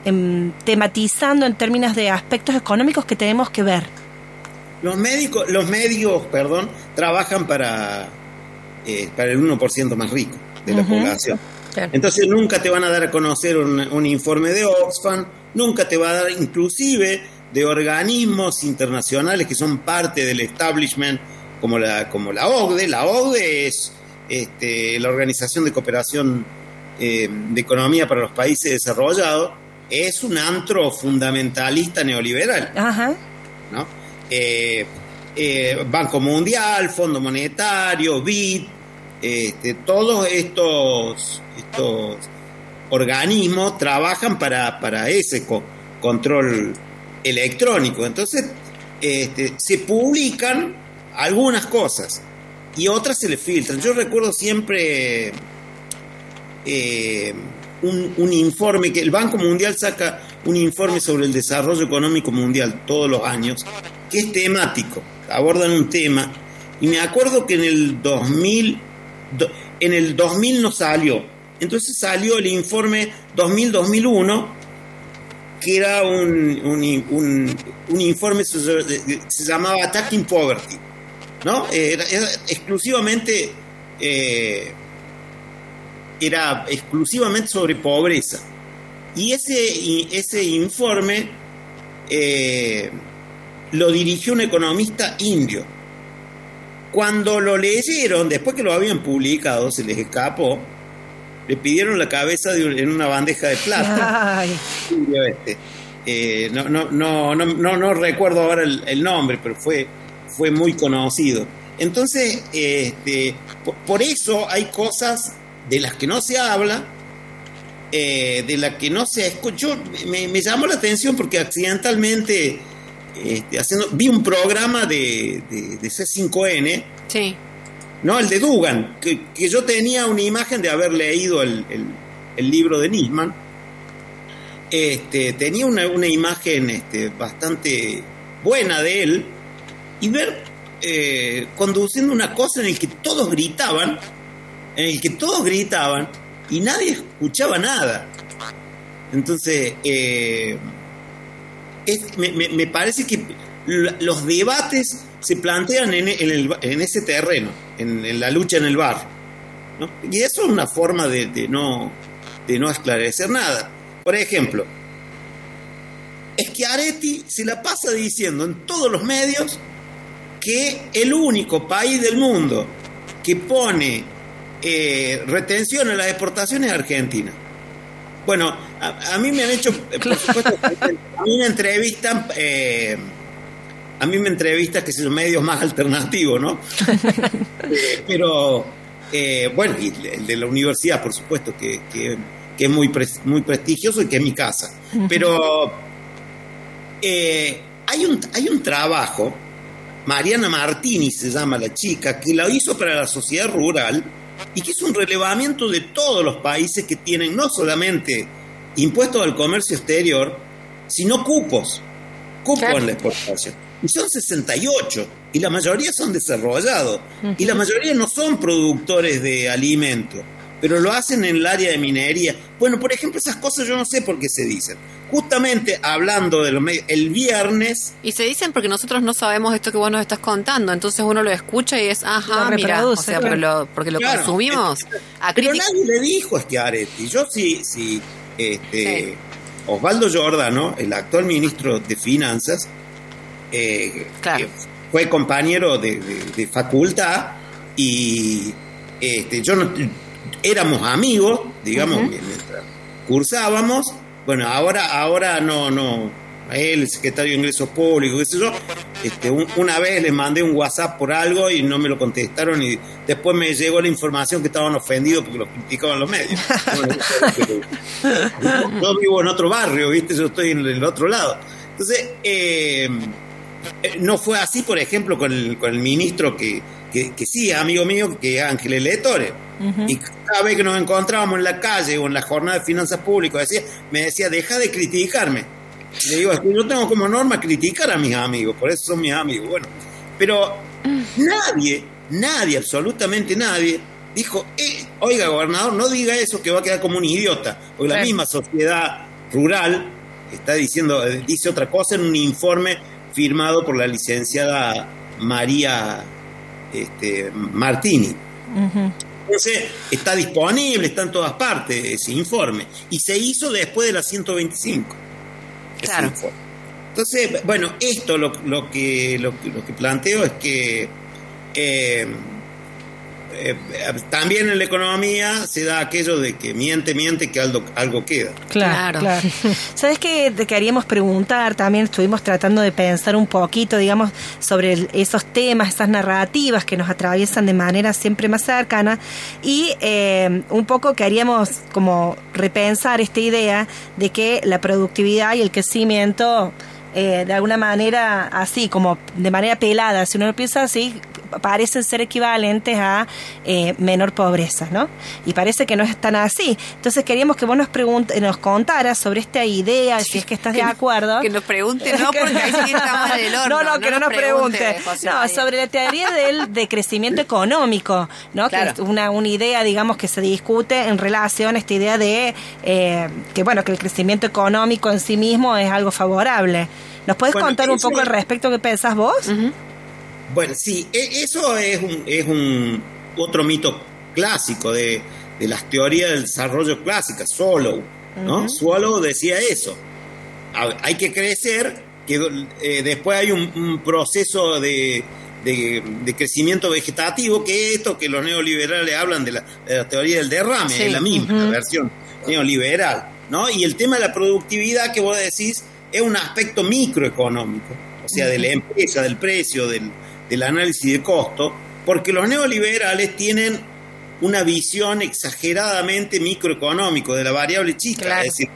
C: em, tematizando en términos de aspectos económicos que tenemos que ver?
F: Los médicos, los medios, perdón, trabajan para, eh, para el 1% más rico de la población.
A: Claro.
F: Entonces nunca te van a dar a conocer un, un informe de Oxfam, nunca te va a dar inclusive de organismos internacionales que son parte del establishment, como la, como la OCDE. La OCDE es este, la Organización de Cooperación eh, de Economía para los Países Desarrollados, es un antro fundamentalista neoliberal.
C: Ajá.
F: ¿no? Eh, eh, Banco Mundial, Fondo Monetario, BID, este, todos estos, estos organismos trabajan para, para ese co- control electrónico. Entonces, este, se publican algunas cosas y otras se le filtran. Yo recuerdo siempre eh, un informe que el Banco Mundial saca un informe sobre el desarrollo económico mundial todos los años, que es temático, abordan un tema, y me acuerdo que en el 2000, do- en el 2000 no salió, entonces salió el informe 2000-2001, que era un, un, un- un informe, sobre- se llamaba Attacking Poverty, ¿no? Era, era exclusivamente... eh, era exclusivamente sobre pobreza. Y ese, ese informe eh, lo dirigió un economista indio. Cuando lo leyeron, después que lo habían publicado, se les escapó, le pidieron la cabeza de un- en una bandeja de plata.
C: Ay,
F: este. Eh, no, no, no, no, no, no recuerdo ahora el, el nombre, pero fue, fue muy conocido. Entonces, este, por, por eso hay cosas de las que no se habla, eh, de las que no se escuchó. Me, me llamó la atención porque accidentalmente este, haciendo, vi un programa de, de, de C5N
A: Sí.
F: ¿no? El de Dugan, que, que yo tenía una imagen de haber leído el, el- el libro de Nisman. Este, tenía una, una imagen este, bastante buena de él y ver eh, conduciendo una cosa en el que todos gritaban, en el que todos gritaban y nadie escuchaba nada. Entonces, eh, es- me, parece que los debates se plantean en, en el- en ese terreno, en, la lucha en el barrio. ¿no? Y eso es una forma de, no, de no esclarecer nada. Por ejemplo, Schiaretti se la pasa diciendo en todos los medios que el único país del mundo que pone eh, retención en las exportaciones es Argentina. Bueno, a, a mí me han hecho, eh, por supuesto, a mí me entrevistan, eh, a mí me entrevistan que son medios más alternativos, ¿no? Eh, pero, eh, bueno, y el de la universidad, por supuesto, que, que- que es muy, muy prestigioso y que es mi casa. Pero eh, hay, un, hay un trabajo, Mariana Martini se llama la chica, que lo hizo para la sociedad rural y que es un relevamiento de todos los países que tienen no solamente impuestos al comercio exterior, sino cupos, cupos
B: Claro.
F: en la exportación. Y son 68, y la mayoría son desarrollados, y la mayoría no son productores de alimentos, pero lo hacen en el área de minería. Bueno, por ejemplo, esas cosas yo no sé por qué se dicen. Justamente hablando de los medios, el viernes
A: Y se dicen porque nosotros no sabemos esto que vos nos estás contando, entonces uno lo escucha y es, ajá,
C: Lo
A: mira, o sea, porque
C: claro.
A: lo, porque lo
F: Claro.
A: consumimos. A
F: Pero
A: crítica-
F: nadie le dijo a Schiaretti. Yo sí, sí, este,
A: Sí.
F: Osvaldo Giordano, el actual ministro de Finanzas, eh,
A: Claro.
F: que fue compañero de, de- de facultad y este, yo no, éramos amigos, digamos, mientras cursábamos. Bueno, ahora, ahora no, no, a él, el secretario de Ingresos Públicos, qué sé yo, este, un- una vez les mandé un WhatsApp por algo y no me lo contestaron y después me llegó la información que estaban ofendidos porque los criticaban los medios. Yo vivo en otro barrio, ¿viste? Yo estoy en el otro lado. Entonces, eh, eh, no fue así, por ejemplo, con el, con el ministro que, que, que sí, amigo mío, que es Ángeles Letore. Y cada vez que nos encontrábamos en la calle o en la jornada de finanzas públicas, decía, me decía, deja de criticarme. Le digo, yo tengo como norma criticar a mis amigos, por eso son mis amigos. Bueno, pero nadie, nadie, absolutamente nadie, dijo, eh, oiga, gobernador, no diga eso que va a quedar como un idiota, porque la misma sociedad rural está diciendo, eh, dice otra cosa en un informe firmado por la licenciada María este, Martini. Entonces, está disponible, está en todas partes ese informe. Y se hizo después de la 125. ese
A: Claro.
F: Entonces, bueno, esto lo, lo que, lo, lo que planteo es que eh, eh, también en la economía se da aquello de que miente, miente, que algo, algo queda.
A: Claro.
C: Claro. ¿Sabes qué te queríamos preguntar? También estuvimos tratando de pensar un poquito, digamos, sobre el- esos temas, esas narrativas que nos atraviesan de manera siempre más cercana y eh, un poco queríamos como repensar esta idea de que la productividad y el crecimiento eh, de alguna manera así, como de manera pelada, si uno lo piensa así, parecen ser equivalentes a eh, menor pobreza, ¿no? Y parece que no es tan así. Entonces queríamos que vos nos, pregunt nos contaras sobre esta idea, si es que estás de
A: Que no-
C: acuerdo.
A: que nos pregunte, no, porque ahí sí estamos en el horno.
C: No, no, que no, nos pregunte.
A: José
C: No,
A: María.
C: sobre la teoría del de crecimiento económico, ¿no?
A: Claro.
C: Que es una, una idea, digamos, que se discute en relación a esta idea de eh, que, bueno, que el crecimiento económico en sí mismo es algo favorable. ¿Nos puedes
F: Bueno,
C: contar un poco al respecto qué pensás vos?
F: Bueno, sí, e- eso es un, es un otro mito clásico de, de las teorías del desarrollo clásicas, Swallow, ¿no? Swallow decía eso. Ha- Hay que crecer, que eh, después hay un, un proceso de, de- de crecimiento vegetativo, que es esto que los neoliberales hablan de la, de la teoría del derrame,
A: Sí,
F: es la misma la versión neoliberal, ¿no? Y el tema de la productividad que vos decís es un aspecto microeconómico, o sea, de la empresa, del precio, del, del análisis de costo, porque los neoliberales tienen una visión exageradamente microeconómico de la variable chica,
A: Claro.
F: es decir,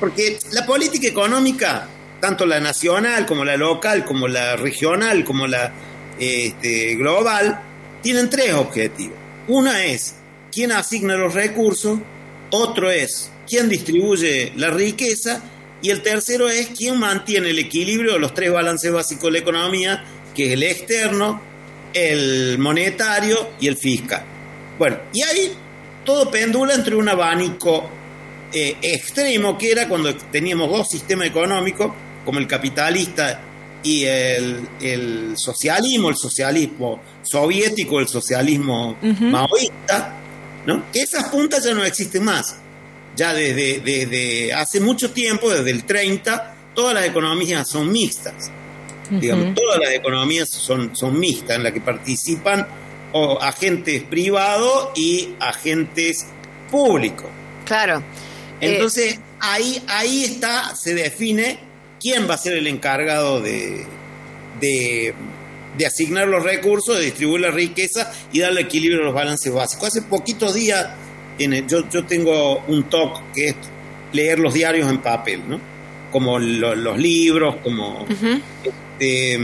F: porque la política económica, tanto la nacional como la local, como la regional, como la este, global, tienen tres objetivos. Una es quién asigna los recursos, otro es quién distribuye la riqueza y el tercero es quién mantiene el equilibrio de los tres balances básicos de la economía, que es el externo, el monetario y el fiscal. Bueno, y ahí todo pendula entre un abanico eh, extremo que era cuando teníamos dos sistemas económicos, como el capitalista y el, el socialismo, el socialismo soviético, el socialismo maoísta, ¿no? que esas puntas ya no existen más. Ya desde, desde hace mucho tiempo, desde el 30, todas las economías son mixtas. Digamos, todas las economías son, son mixtas, en las que participan o agentes privados y agentes públicos.
A: Claro. Eh,
F: Entonces, ahí, ahí está, se define quién va a ser el encargado de, de, de asignar los recursos, de distribuir la riqueza y darle equilibrio a los balances básicos. Hace poquitos días, yo, yo tengo un talk que es leer los diarios en papel, ¿no? Como lo- los libros, como... este,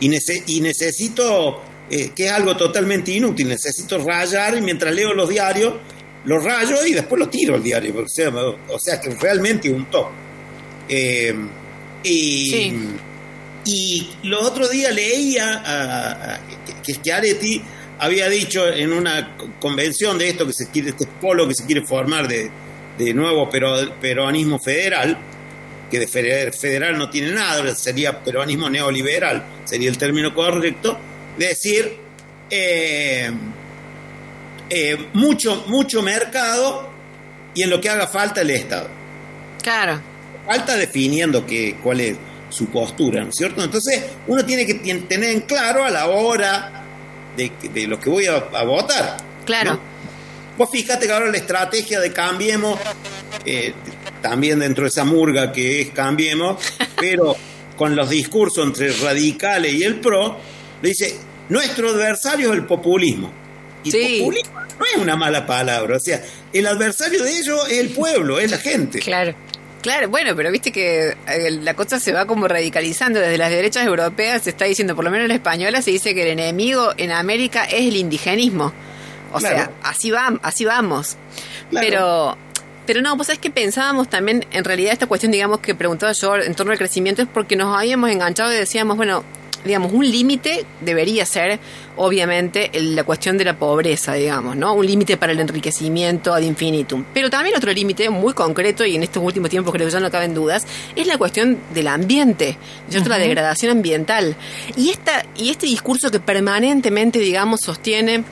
F: y, nece- y necesito, eh, que es algo totalmente inútil, necesito rayar y mientras leo los diarios, los rayo y después lo tiro el diario. O sea, o sea que realmente un top. Eh, y,
A: Sí.
F: y los otros días leía a- a- que, que Schiaretti había dicho en una co- convención de esto que se quiere, este polo que se quiere formar de, de nuevo pero, peronismo federal, que de feder- federal no tiene nada, sería peronismo neoliberal, sería el término correcto, decir eh, eh, mucho, mucho mercado y en lo que haga falta el Estado.
A: Claro.
F: Falta definiendo que, cuál es su postura, ¿no es cierto? Entonces uno tiene que tener en claro a la hora de, de lo que voy a, a votar.
A: Claro.
F: ¿no? Vos fíjate que ahora la estrategia de Cambiemos, eh, también dentro de esa murga que es Cambiemos, pero con los discursos entre radicales y el PRO, le dice, nuestro adversario es el populismo. Y
A: Sí.
F: populismo no es una mala palabra, o sea, el adversario de ellos es el pueblo, es la gente.
B: Claro.
A: Claro, bueno, pero viste que eh, la cosa se va como radicalizando. Desde las derechas europeas se está diciendo, por lo menos en la española, se dice que el enemigo en América es el indigenismo. O
F: Claro.
A: sea, así, va, así vamos.
F: Claro.
A: Pero, pero no, vos sabés que pensábamos también, en realidad, esta cuestión, digamos, que preguntaba yo en torno al crecimiento, es porque nos habíamos enganchado y decíamos, bueno, digamos, un límite debería ser, obviamente, la cuestión de la pobreza, digamos, ¿no? Un límite para el enriquecimiento ad infinitum. Pero también otro límite muy concreto, y en estos últimos tiempos creo que ya no caben dudas, es la cuestión del ambiente, ¿cierto? La degradación ambiental. Y, esta, y este discurso que permanentemente, digamos, sostiene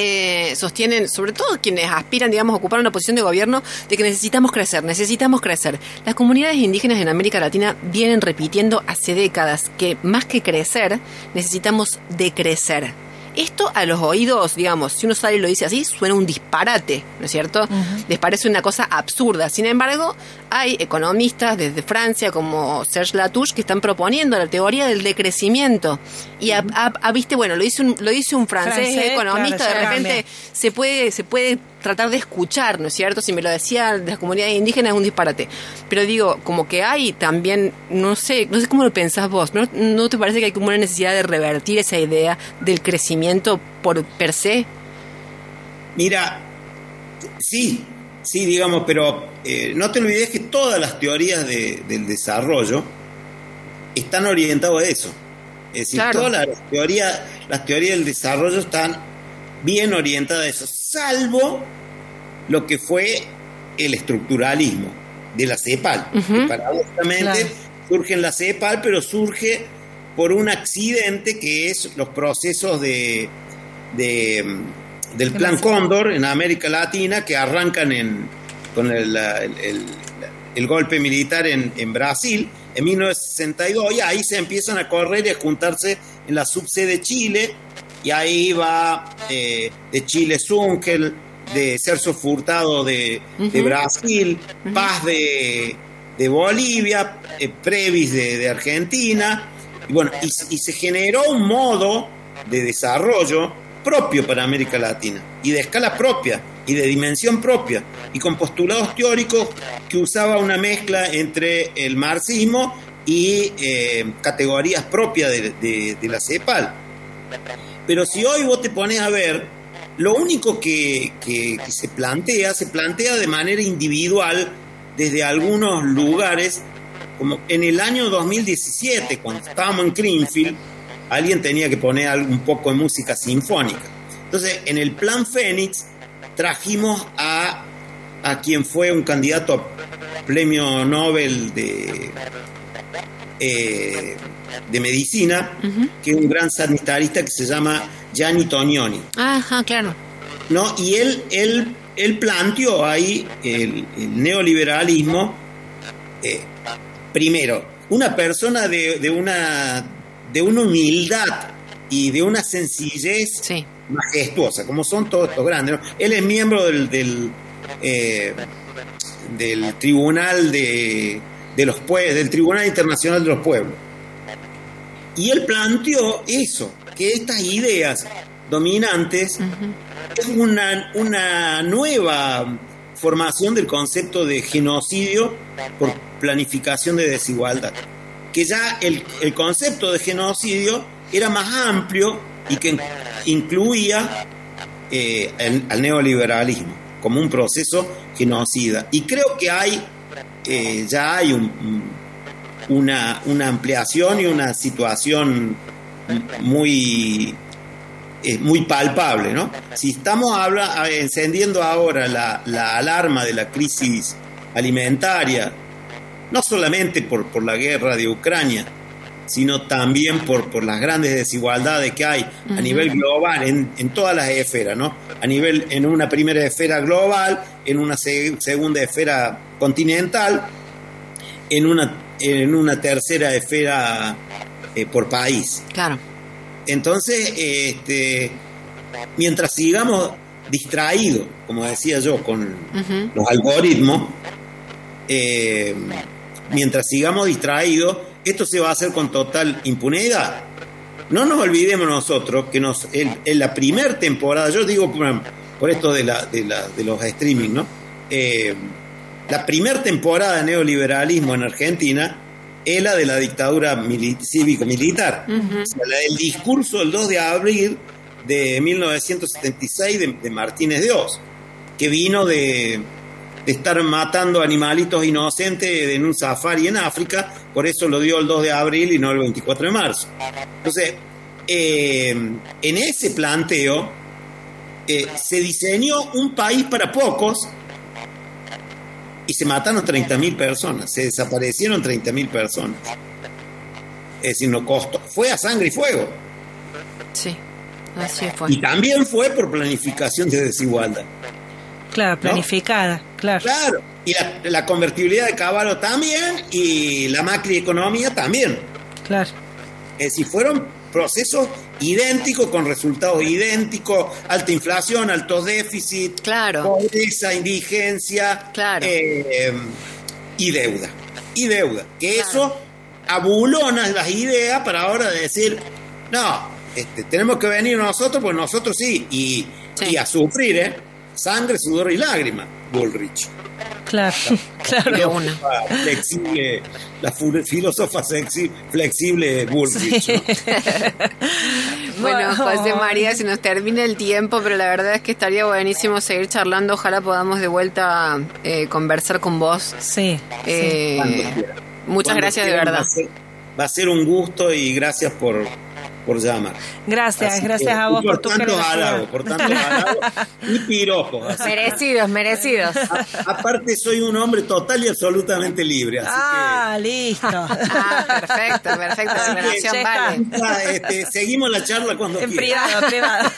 A: eh, sostienen, sobre todo quienes aspiran, digamos, a ocupar una posición de gobierno, de que necesitamos crecer, necesitamos crecer. Las comunidades indígenas en América Latina vienen repitiendo hace décadas que más que crecer, necesitamos decrecer. Esto a los oídos, digamos, si uno sale y lo dice así, suena un disparate, ¿no es cierto? Les parece una cosa absurda. Sin embargo, hay economistas desde Francia como Serge Latouche que están proponiendo la teoría del decrecimiento. Y, a- a- a- viste, bueno, lo dice un, lo dice un francés,
C: Francés,
A: economista,
C: claro,
A: de repente
C: cambia.
A: se puede, se puede tratar de escuchar, ¿no es cierto? Si me lo decía de las comunidades indígenas es un disparate. Pero digo, como que hay también, no sé, no sé cómo lo pensás vos, ¿no, ¿no te parece que hay como una necesidad de revertir esa idea del crecimiento por per se?
F: Mira, sí, sí, digamos, pero eh, no te olvides que todas las teorías de- del desarrollo están orientadas a eso. Es decir,
A: Claro.
F: todas las teorías, las teorías del desarrollo están bien orientadas a eso, salvo lo que fue el estructuralismo de la CEPAL. que paradójicamente
C: Claro.
F: surge en la CEPAL, pero surge por un accidente que es los procesos de, de, del Plan Cóndor en América Latina que arrancan en, con el, el- el- el golpe militar en, en Brasil en 1962 y ahí se empiezan a correr y a juntarse en la subsede Chile y ahí va eh, de Chile Zunkel, de Celso Furtado de, de Brasil, Paz de, de Bolivia, eh, Previs de, de Argentina, y bueno, y, y se generó un modo de desarrollo propio para América Latina, y de escala propia, y de dimensión propia, y con postulados teóricos que usaba una mezcla entre el marxismo y eh, categorías propias de, de- de la CEPAL. Pero si hoy vos te pones a ver, lo único que, se plantea, se plantea de manera individual desde algunos lugares, como en el año 2017, cuando estábamos en Greenfield, alguien tenía que poner un poco de música sinfónica. Entonces, en el Plan Fénix trajimos a, a quien fue un candidato a premio Nobel de, eh, de medicina, que es un gran sanitarista que se llama Gianni Tognoni.
A: Ajá, claro.
F: ¿no? Y él, él, él planteó ahí el, el neoliberalismo, eh, primero, una persona de, de una, de una humildad y de una sencillez
A: Sí.
F: majestuosa, como son todos estos grandes. ¿no? Él es miembro del, del, eh, del Tribunal de, de los Pueblos, del Tribunal Internacional de los Pueblos. Y él planteó eso, que estas ideas dominantes es una, una nueva formación del concepto de genocidio por planificación de desigualdad. Que ya el, el concepto de genocidio era más amplio y que incluía eh, el- al neoliberalismo como un proceso genocida. Y creo que hay, eh, ya hay un- un- una, una ampliación y una situación muy es muy palpable, ¿no? Si estamos habla- encendiendo ahora la, la alarma de la crisis alimentaria, no solamente por, por la guerra de Ucrania, sino también por, por las grandes desigualdades que hay a nivel global en, en todas las esferas, ¿no? A nivel, en una primera esfera global, en una se- segunda esfera continental, en una, en una tercera esfera eh, por país.
A: Claro.
F: Entonces, este, mientras sigamos distraídos, como decía yo, con los algoritmos, eh, mientras sigamos distraídos, esto se va a hacer con total impunidad. No nos olvidemos nosotros que nos, en, en la primera temporada, yo digo por, por esto de, la, de, la- de los streaming, ¿no? Eh, la primera temporada de neoliberalismo en Argentina es la de la dictadura mili- cívico-militar. O sea, la- el discurso del 2 de abril de 1976 de, de Martínez de Oz, que vino de, de estar matando animalitos inocentes en un safari en África, por eso lo dio el 2 de abril y no el 24 de marzo. Entonces, eh, en ese planteo eh, se diseñó un país para pocos y se mataron 30.000 personas, se desaparecieron 30.000 personas. Es decir, no costó, fue a sangre y fuego.
A: Sí. Así fue.
F: Y también fue por planificación de desigualdad.
C: Claro, planificada, claro.
F: Claro. Y la, la convertibilidad de Caballo también y la macroeconomía también.
C: Claro.
F: Es decir, fueron procesos idénticos, con resultados idénticos, alta inflación, altos déficit,
A: Claro.
F: pobreza, indigencia
A: Claro.
F: eh, y deuda. Y deuda. Que
A: Claro.
F: eso abulona las ideas para ahora decir, no, este, tenemos que venir nosotros, pues nosotros sí, y,
A: Sí.
F: y a sufrir, ¿eh? Sangre, sudor y lágrimas, Bullrich.
C: Claro, claro.
A: De una.
F: Flexible, la filósofa sexy, flexible Bullrich. ¿no?
A: Bueno. José María, se nos termina el tiempo, pero la verdad es que estaría buenísimo seguir charlando. Ojalá podamos de vuelta eh, conversar con vos.
C: Sí.
A: Eh, muchas
F: Cuando
A: gracias de verdad.
F: Va a, ser, va a ser un gusto y gracias por, por llamar.
C: Gracias,
F: Así
C: gracias
F: que-
C: a vos por, tu
F: tantos
C: generosidad.
F: halagos, por tantos halagos y piropos. así que-
B: Merecidos, merecidos.
F: a- aparte soy un hombre total y absolutamente libre, así
C: Ah, listo.
A: Ah, perfecto, perfecto. La vale.
F: este, seguimos la charla cuando
C: En privado, privado.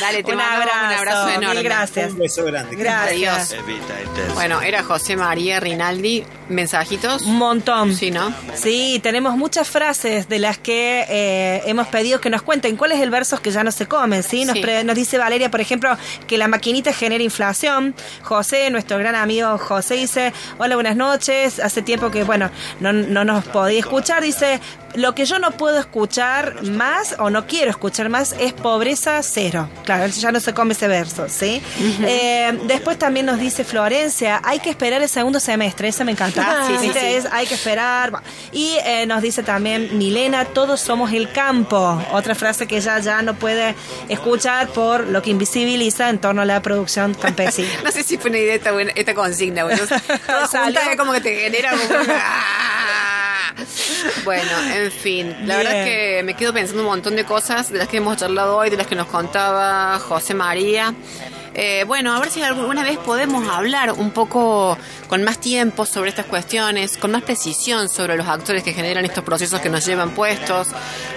A: Dale, te
C: un abrazo,
A: un abrazo enorme.
C: Mil gracias.
F: Un beso grande.
C: Gracias.
A: Adiós. Bueno, era José María Rinaldi. ¿Mensajitos?
C: Un montón.
A: Sí, ¿no?
C: Sí, tenemos muchas frases de las que eh, hemos pedido que nos cuenten cuáles el versos que ya no se comen, ¿sí? Nos,
A: Sí.
C: pre- nos dice Valeria, por ejemplo, que la maquinita genera inflación. José, nuestro gran amigo José, dice, hola, buenas noches. Hace tiempo que, bueno, no, no nos podía escuchar. Dice, lo que yo no puedo escuchar más o no quiero escuchar más es pobreza cero. Claro, ya no se come ese verso, ¿sí? Eh, después también nos dice Florencia, hay que esperar el segundo semestre, esa me encanta.
A: Ah, sí, sí, sí.
C: Es, hay que esperar. Y eh, nos dice también Milena, todos somos el campo. Otra frase que ella ya no puede escuchar por lo que invisibiliza en torno a la producción campesina.
A: No sé si fue una idea esta, buena- esta consigna, bueno, toda junta es como que te genera como una- Bueno, en fin, la verdad es que me quedo pensando un montón de cosas de las que hemos charlado hoy, de las que nos contaba José María. Eh, bueno, a ver si alguna vez podemos hablar un poco con más tiempo sobre estas cuestiones, con más precisión sobre los actores que generan estos procesos que nos llevan puestos.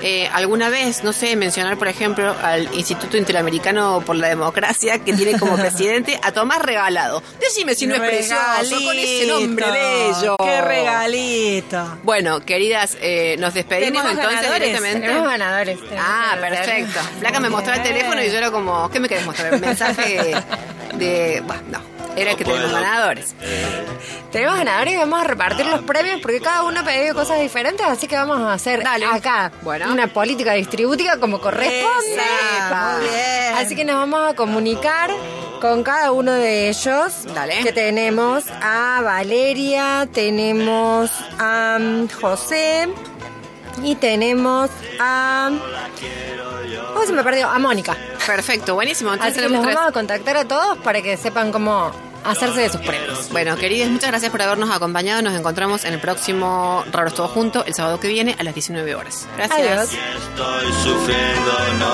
A: Eh, alguna vez, no sé, mencionar, por ejemplo, al Instituto Interamericano por la Democracia, que tiene como presidente a Tomás Regalado. Decime si no es precioso, con ese nombre bello.
C: ¡Qué regalito!
A: Bueno, queridas, eh, nos despedimos
C: Tenemos
A: entonces
C: ganadores,
A: directamente.
B: Tenemos ganadores. tenemos
A: Ah,
B: ganadores.
A: perfecto. Flaca me mostró el teléfono y yo era como, ¿qué me querés mostrar? Un mensaje de. Bueno, no. Era que tenemos ganadores.
B: Tenemos ganadores y vamos a repartir los premios porque cada uno ha pedido cosas diferentes, así que vamos a hacer
A: Dale.
B: acá
A: Bueno.
B: una política distributiva como corresponde.
C: Esa, muy bien.
B: Así que nos vamos a comunicar con cada uno de ellos.
A: Dale.
B: Que tenemos a Valeria, tenemos a mm, José y tenemos a. Oh, se me perdió. A Mónica.
A: Perfecto, buenísimo. Entonces
B: Así que los
A: tres.
B: vamos a contactar a todos para que sepan cómo hacerse de sus premios.
A: Bueno, queridas, muchas gracias por habernos acompañado. Nos encontramos en el próximo Raros Todo Junto el sábado que viene a las 19 horas. Gracias.
B: Adiós.
G: Estoy sufriendo, no